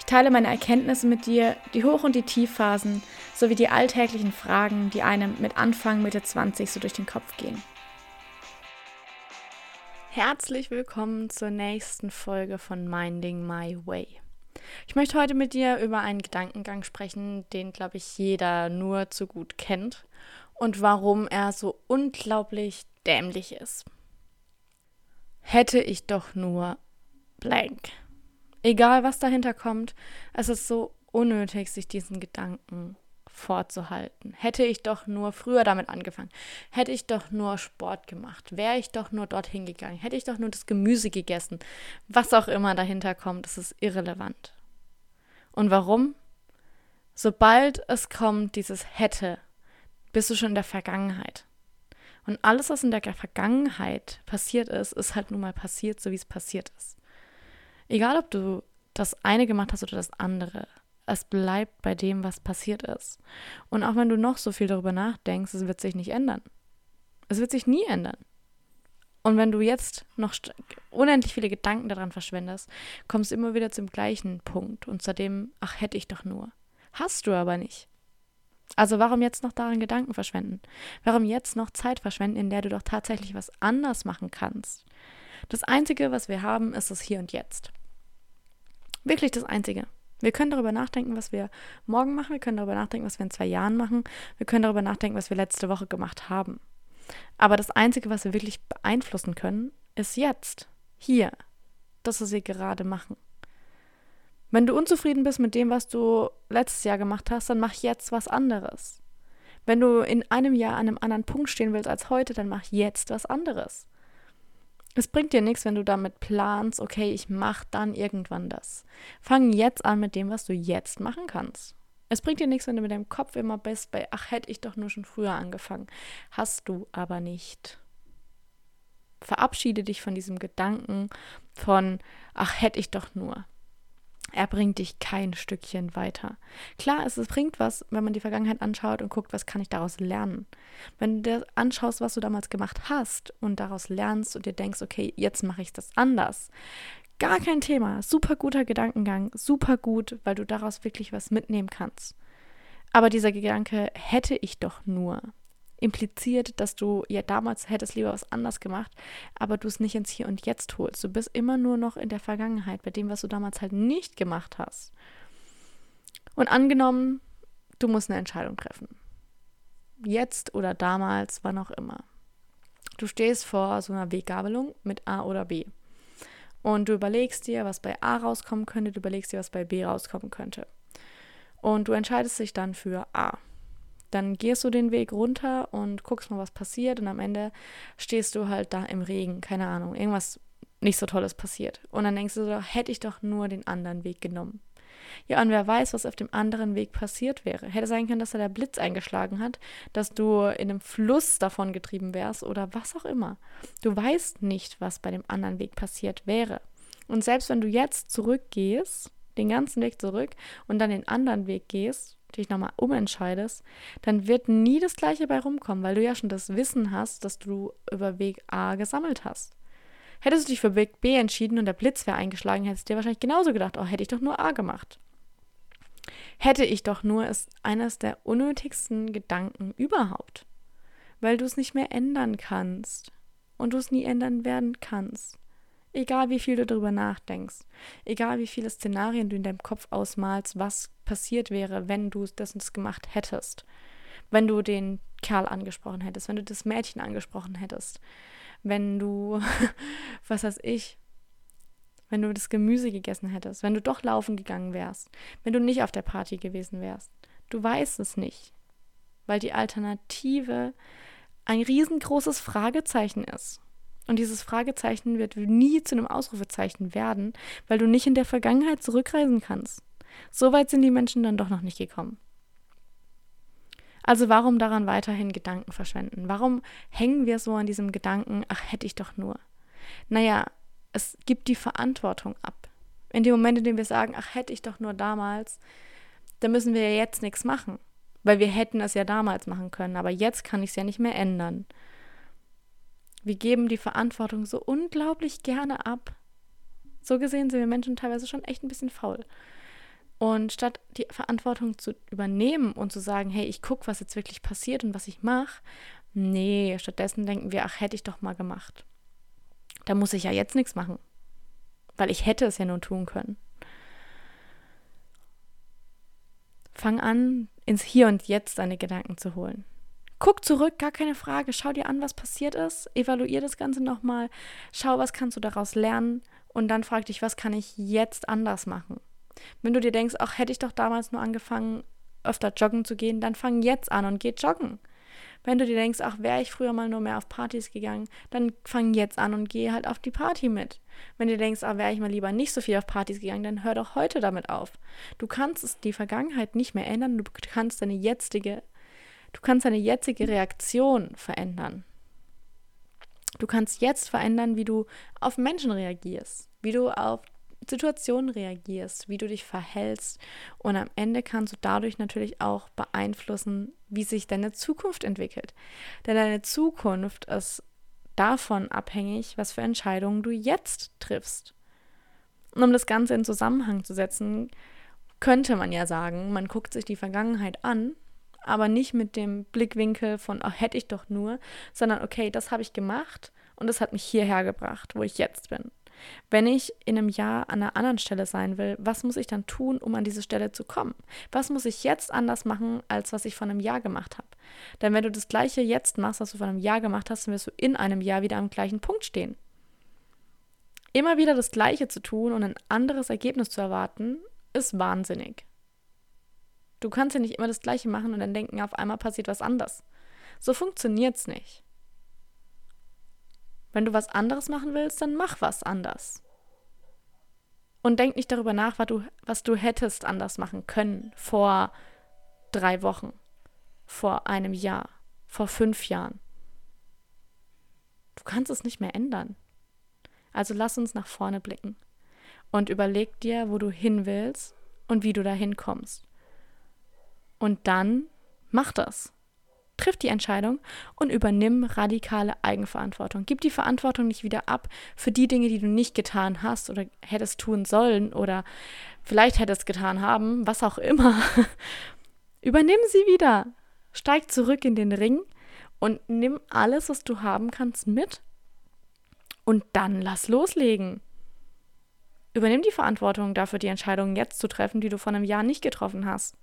Ich teile meine Erkenntnisse mit dir, die Hoch- und die Tiefphasen, sowie die alltäglichen Fragen, die einem mit Anfang, Mitte 20 so durch den Kopf gehen. Herzlich willkommen zur nächsten Folge von Minding My Way. Ich möchte heute mit dir über einen Gedankengang sprechen, den, glaube ich, jeder nur zu gut kennt und warum er so unglaublich dämlich ist. Hätte ich doch nur blank. Egal, was dahinter kommt, es ist so unnötig, sich diesen Gedanken vorzuhalten. Hätte ich doch nur früher damit angefangen, hätte ich doch nur Sport gemacht, wäre ich doch nur dorthin gegangen, hätte ich doch nur das Gemüse gegessen, was auch immer dahinter kommt, das ist irrelevant. Und warum? Sobald es kommt, dieses hätte, bist du schon in der Vergangenheit. Und alles, was in der Vergangenheit passiert ist, ist halt nun mal passiert, so wie es passiert ist. Egal, ob du das eine gemacht hast oder das andere, es bleibt bei dem, was passiert ist. Und auch wenn du noch so viel darüber nachdenkst, es wird sich nicht ändern. Es wird sich nie ändern. Und wenn du jetzt noch unendlich viele Gedanken daran verschwendest, kommst du immer wieder zum gleichen Punkt und zu dem, ach, hätte ich doch nur. Hast du aber nicht. Also warum jetzt noch daran Gedanken verschwenden? Warum jetzt noch Zeit verschwenden, in der du doch tatsächlich was anders machen kannst? Das Einzige, was wir haben, ist das Hier und Jetzt. Wirklich das Einzige. Wir können darüber nachdenken, was wir morgen machen. Wir können darüber nachdenken, was wir in zwei Jahren machen. Wir können darüber nachdenken, was wir letzte Woche gemacht haben. Aber das Einzige, was wir wirklich beeinflussen können, ist jetzt, hier, das, was wir gerade machen. Wenn du unzufrieden bist mit dem, was du letztes Jahr gemacht hast, dann mach jetzt was anderes. Wenn du in einem Jahr an einem anderen Punkt stehen willst als heute, dann mach jetzt was anderes. Es bringt dir nichts, wenn du damit planst, okay, ich mach dann irgendwann das. Fang jetzt an mit dem, was du jetzt machen kannst. Es bringt dir nichts, wenn du mit deinem Kopf immer bist bei, ach, hätte ich doch nur schon früher angefangen. Hast du aber nicht. Verabschiede dich von diesem Gedanken von, ach, hätte ich doch nur er bringt dich kein Stückchen weiter. Klar, es bringt was, wenn man die Vergangenheit anschaut und guckt, was kann ich daraus lernen. Wenn du dir anschaust, was du damals gemacht hast und daraus lernst und dir denkst, okay, jetzt mache ich das anders. Gar kein Thema. Super guter Gedankengang. Super gut, weil du daraus wirklich was mitnehmen kannst. Aber dieser Gedanke hätte ich doch nur impliziert, dass du ja damals hättest lieber was anders gemacht, aber du es nicht ins Hier und Jetzt holst. Du bist immer nur noch in der Vergangenheit, bei dem, was du damals halt nicht gemacht hast. Und angenommen, du musst eine Entscheidung treffen. Jetzt oder damals, wann auch immer. Du stehst vor so einer Weggabelung mit A oder B. Und du überlegst dir, was bei A rauskommen könnte, du überlegst dir, was bei B rauskommen könnte. Und du entscheidest dich dann für A dann gehst du den Weg runter und guckst mal, was passiert und am Ende stehst du halt da im Regen, keine Ahnung, irgendwas nicht so Tolles passiert. Und dann denkst du so, hätte ich doch nur den anderen Weg genommen. Ja, und wer weiß, was auf dem anderen Weg passiert wäre. Hätte sein können, dass da der Blitz eingeschlagen hat, dass du in einem Fluss davon getrieben wärst oder was auch immer. Du weißt nicht, was bei dem anderen Weg passiert wäre. Und selbst wenn du jetzt zurückgehst, den ganzen Weg zurück und dann den anderen Weg gehst, dich nochmal umentscheidest, dann wird nie das Gleiche bei rumkommen, weil du ja schon das Wissen hast, das du über Weg A gesammelt hast. Hättest du dich für Weg B entschieden und der Blitz wäre eingeschlagen, hättest du dir wahrscheinlich genauso gedacht, oh, hätte ich doch nur A gemacht. Hätte ich doch nur ist eines der unnötigsten Gedanken überhaupt, weil du es nicht mehr ändern kannst und du es nie ändern werden kannst. Egal wie viel du darüber nachdenkst, egal wie viele Szenarien du in deinem Kopf ausmalst, was passiert wäre, wenn du das gemacht hättest. Wenn du den Kerl angesprochen hättest, wenn du das Mädchen angesprochen hättest, wenn du, was weiß ich, wenn du das Gemüse gegessen hättest, wenn du doch laufen gegangen wärst, wenn du nicht auf der Party gewesen wärst. Du weißt es nicht, weil die Alternative ein riesengroßes Fragezeichen ist. Und dieses Fragezeichen wird nie zu einem Ausrufezeichen werden, weil du nicht in der Vergangenheit zurückreisen kannst. So weit sind die Menschen dann doch noch nicht gekommen. Also warum daran weiterhin Gedanken verschwenden? Warum hängen wir so an diesem Gedanken, ach hätte ich doch nur? Naja, es gibt die Verantwortung ab. In dem Moment, in dem wir sagen, ach hätte ich doch nur damals, dann müssen wir ja jetzt nichts machen. Weil wir hätten es ja damals machen können, aber jetzt kann ich es ja nicht mehr ändern. Wir geben die Verantwortung so unglaublich gerne ab. So gesehen sind wir Menschen teilweise schon echt ein bisschen faul. Und statt die Verantwortung zu übernehmen und zu sagen, hey, ich gucke, was jetzt wirklich passiert und was ich mache, nee, stattdessen denken wir, ach, hätte ich doch mal gemacht. Da muss ich ja jetzt nichts machen. Weil ich hätte es ja nur tun können. Fang an, ins Hier und Jetzt deine Gedanken zu holen. Guck zurück, gar keine Frage. Schau dir an, was passiert ist. Evaluier das Ganze nochmal. Schau, was kannst du daraus lernen. Und dann frag dich, was kann ich jetzt anders machen? Wenn du dir denkst, ach, hätte ich doch damals nur angefangen, öfter joggen zu gehen, dann fang jetzt an und geh joggen. Wenn du dir denkst, ach, wäre ich früher mal nur mehr auf Partys gegangen, dann fang jetzt an und geh halt auf die Party mit. Wenn du denkst, ach, wäre ich mal lieber nicht so viel auf Partys gegangen, dann hör doch heute damit auf. Du kannst die Vergangenheit nicht mehr ändern, du kannst deine jetzige, du kannst deine jetzige Reaktion verändern. Du kannst jetzt verändern, wie du auf Menschen reagierst, wie du auf Situationen reagierst, wie du dich verhältst. Und am Ende kannst du dadurch natürlich auch beeinflussen, wie sich deine Zukunft entwickelt. Denn deine Zukunft ist davon abhängig, was für Entscheidungen du jetzt triffst. Und um das Ganze in Zusammenhang zu setzen, könnte man ja sagen, man guckt sich die Vergangenheit an, aber nicht mit dem Blickwinkel von, oh, hätte ich doch nur, sondern okay, das habe ich gemacht und das hat mich hierher gebracht, wo ich jetzt bin. Wenn ich in einem Jahr an einer anderen Stelle sein will, was muss ich dann tun, um an diese Stelle zu kommen? Was muss ich jetzt anders machen, als was ich vor einem Jahr gemacht habe? Denn wenn du das gleiche jetzt machst, was du vor einem Jahr gemacht hast, dann wirst du in einem Jahr wieder am gleichen Punkt stehen. Immer wieder das Gleiche zu tun und ein anderes Ergebnis zu erwarten, ist wahnsinnig. Du kannst ja nicht immer das Gleiche machen und dann denken, auf einmal passiert was anderes. So funktioniert es nicht. Wenn du was anderes machen willst, dann mach was anders. Und denk nicht darüber nach, was du, was du hättest anders machen können vor drei Wochen, vor einem Jahr, vor fünf Jahren. Du kannst es nicht mehr ändern. Also lass uns nach vorne blicken und überleg dir, wo du hin willst und wie du dahin kommst. Und dann mach das triff die Entscheidung und übernimm radikale Eigenverantwortung. Gib die Verantwortung nicht wieder ab für die Dinge, die du nicht getan hast oder hättest tun sollen oder vielleicht hättest getan haben, was auch immer. übernimm sie wieder. Steig zurück in den Ring und nimm alles, was du haben kannst, mit und dann lass loslegen. Übernimm die Verantwortung dafür, die Entscheidungen jetzt zu treffen, die du vor einem Jahr nicht getroffen hast.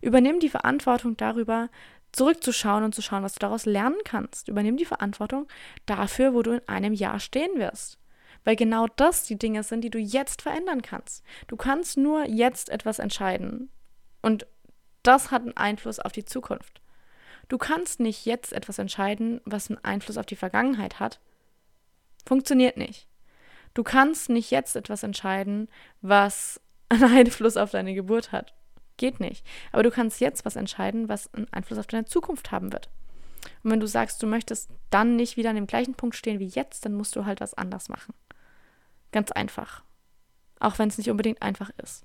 Übernimm die Verantwortung darüber, zurückzuschauen und zu schauen, was du daraus lernen kannst. Übernimm die Verantwortung dafür, wo du in einem Jahr stehen wirst. Weil genau das die Dinge sind, die du jetzt verändern kannst. Du kannst nur jetzt etwas entscheiden. Und das hat einen Einfluss auf die Zukunft. Du kannst nicht jetzt etwas entscheiden, was einen Einfluss auf die Vergangenheit hat. Funktioniert nicht. Du kannst nicht jetzt etwas entscheiden, was einen Einfluss auf deine Geburt hat. Geht nicht. Aber du kannst jetzt was entscheiden, was einen Einfluss auf deine Zukunft haben wird. Und wenn du sagst, du möchtest dann nicht wieder an dem gleichen Punkt stehen wie jetzt, dann musst du halt was anders machen. Ganz einfach. Auch wenn es nicht unbedingt einfach ist.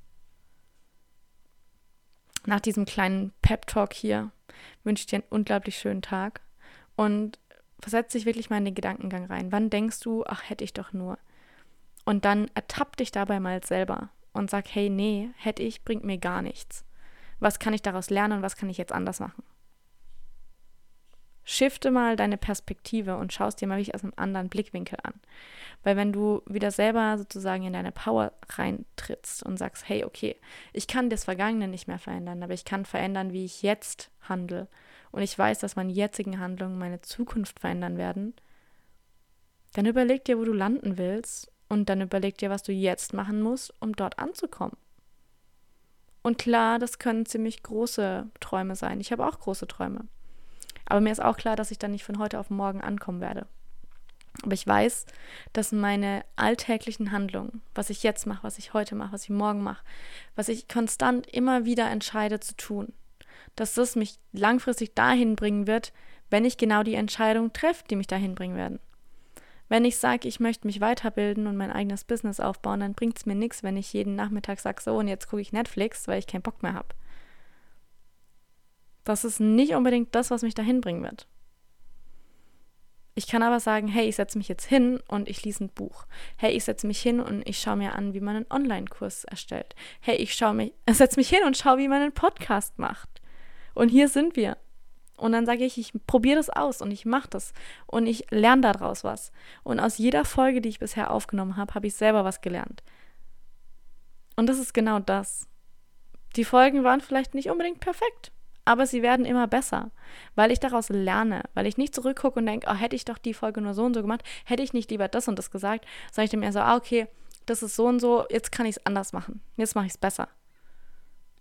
Nach diesem kleinen Pep-Talk hier wünsche ich dir einen unglaublich schönen Tag und versetz dich wirklich mal in den Gedankengang rein. Wann denkst du, ach, hätte ich doch nur? Und dann ertapp dich dabei mal selber und sag, hey, nee, hätte ich, bringt mir gar nichts. Was kann ich daraus lernen und was kann ich jetzt anders machen? Shifte mal deine Perspektive und schaust dir mal wirklich aus einem anderen Blickwinkel an. Weil wenn du wieder selber sozusagen in deine Power reintrittst und sagst, hey, okay, ich kann das Vergangene nicht mehr verändern, aber ich kann verändern, wie ich jetzt handle. Und ich weiß, dass meine jetzigen Handlungen meine Zukunft verändern werden. Dann überleg dir, wo du landen willst und dann überleg dir, was du jetzt machen musst, um dort anzukommen. Und klar, das können ziemlich große Träume sein. Ich habe auch große Träume. Aber mir ist auch klar, dass ich dann nicht von heute auf morgen ankommen werde. Aber ich weiß, dass meine alltäglichen Handlungen, was ich jetzt mache, was ich heute mache, was ich morgen mache, was ich konstant immer wieder entscheide zu tun, dass das mich langfristig dahin bringen wird, wenn ich genau die Entscheidung treffe, die mich dahin bringen werden. Wenn ich sage, ich möchte mich weiterbilden und mein eigenes Business aufbauen, dann bringt es mir nichts, wenn ich jeden Nachmittag sage, so und jetzt gucke ich Netflix, weil ich keinen Bock mehr habe. Das ist nicht unbedingt das, was mich dahin bringen wird. Ich kann aber sagen, hey, ich setze mich jetzt hin und ich lese ein Buch. Hey, ich setze mich hin und ich schaue mir an, wie man einen Online-Kurs erstellt. Hey, ich schaue mich, setze mich hin und schaue, wie man einen Podcast macht. Und hier sind wir. Und dann sage ich, ich probiere das aus und ich mache das und ich lerne daraus was. Und aus jeder Folge, die ich bisher aufgenommen habe, habe ich selber was gelernt. Und das ist genau das. Die Folgen waren vielleicht nicht unbedingt perfekt aber sie werden immer besser, weil ich daraus lerne, weil ich nicht zurückgucke und denke, oh, hätte ich doch die Folge nur so und so gemacht, hätte ich nicht lieber das und das gesagt, sage ich dem eher so, ah, okay, das ist so und so, jetzt kann ich es anders machen, jetzt mache ich es besser.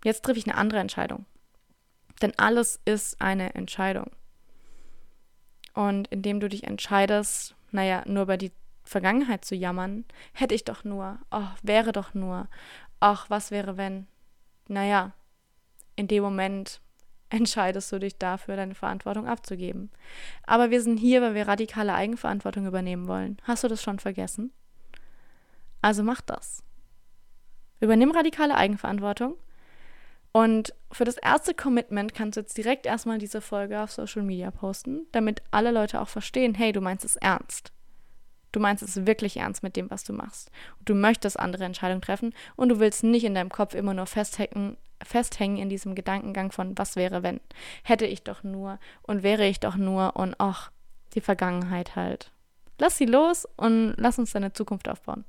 Jetzt treffe ich eine andere Entscheidung. Denn alles ist eine Entscheidung. Und indem du dich entscheidest, naja, nur über die Vergangenheit zu jammern, hätte ich doch nur, oh, wäre doch nur, ach, was wäre wenn? Naja, in dem Moment entscheidest du dich dafür, deine Verantwortung abzugeben. Aber wir sind hier, weil wir radikale Eigenverantwortung übernehmen wollen. Hast du das schon vergessen? Also mach das. Übernimm radikale Eigenverantwortung. Und für das erste Commitment kannst du jetzt direkt erstmal diese Folge auf Social Media posten, damit alle Leute auch verstehen, hey, du meinst es ernst. Du meinst es wirklich ernst mit dem, was du machst. Du möchtest andere Entscheidungen treffen und du willst nicht in deinem Kopf immer nur festhängen, festhängen in diesem Gedankengang von, was wäre, wenn? Hätte ich doch nur und wäre ich doch nur und ach, die Vergangenheit halt. Lass sie los und lass uns deine Zukunft aufbauen.